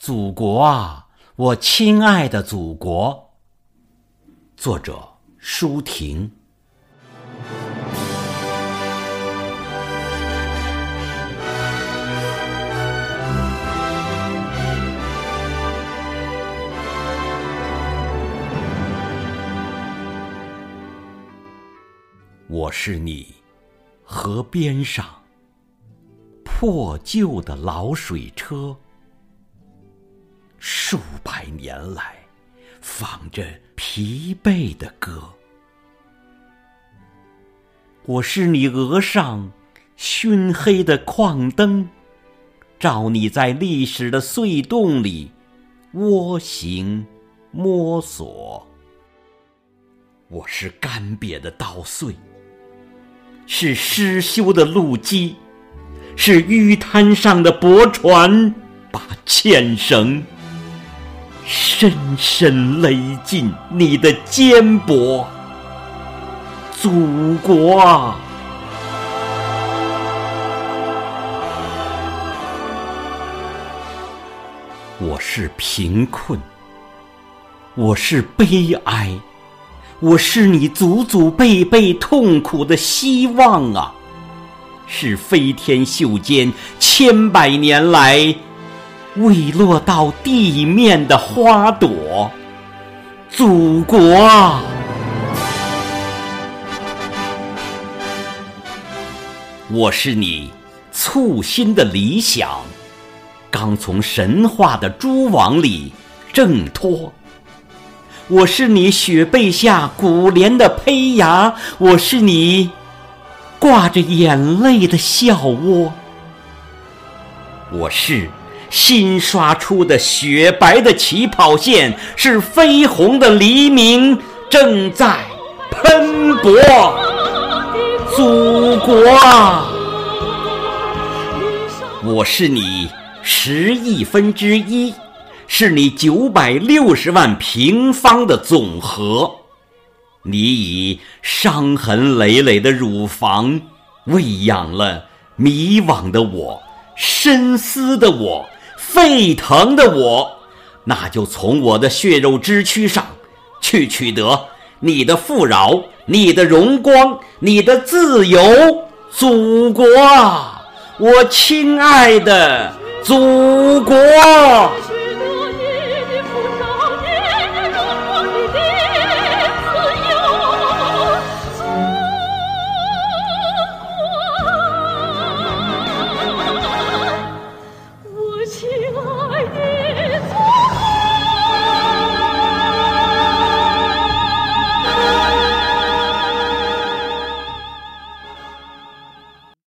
祖国啊，我亲爱的祖国。作者：舒婷。我是你河边上破旧的老水车。数百年来，放着疲惫的歌。我是你额上熏黑的矿灯，照你在历史的隧洞里蜗行摸索。我是干瘪的稻穗，是失修的路基，是淤滩上的驳船把纤绳。深深勒进你的肩膊，祖国啊！我是贫困，我是悲哀，我是你祖祖辈辈痛苦的希望啊！是飞天袖间千百年来。未落到地面的花朵，祖国啊！我是你簇新的理想，刚从神话的蛛网里挣脱。我是你雪被下古莲的胚芽，我是你挂着眼泪的笑窝。我是。新刷出的雪白的起跑线，是绯红的黎明正在喷薄。祖国啊，我是你十亿分之一，是你九百六十万平方的总和。你以伤痕累累的乳房喂养了迷惘的我，深思的我。沸腾的我，那就从我的血肉之躯上去取得你的富饶、你的荣光、你的自由，祖国啊，我亲爱的祖国。亲爱的。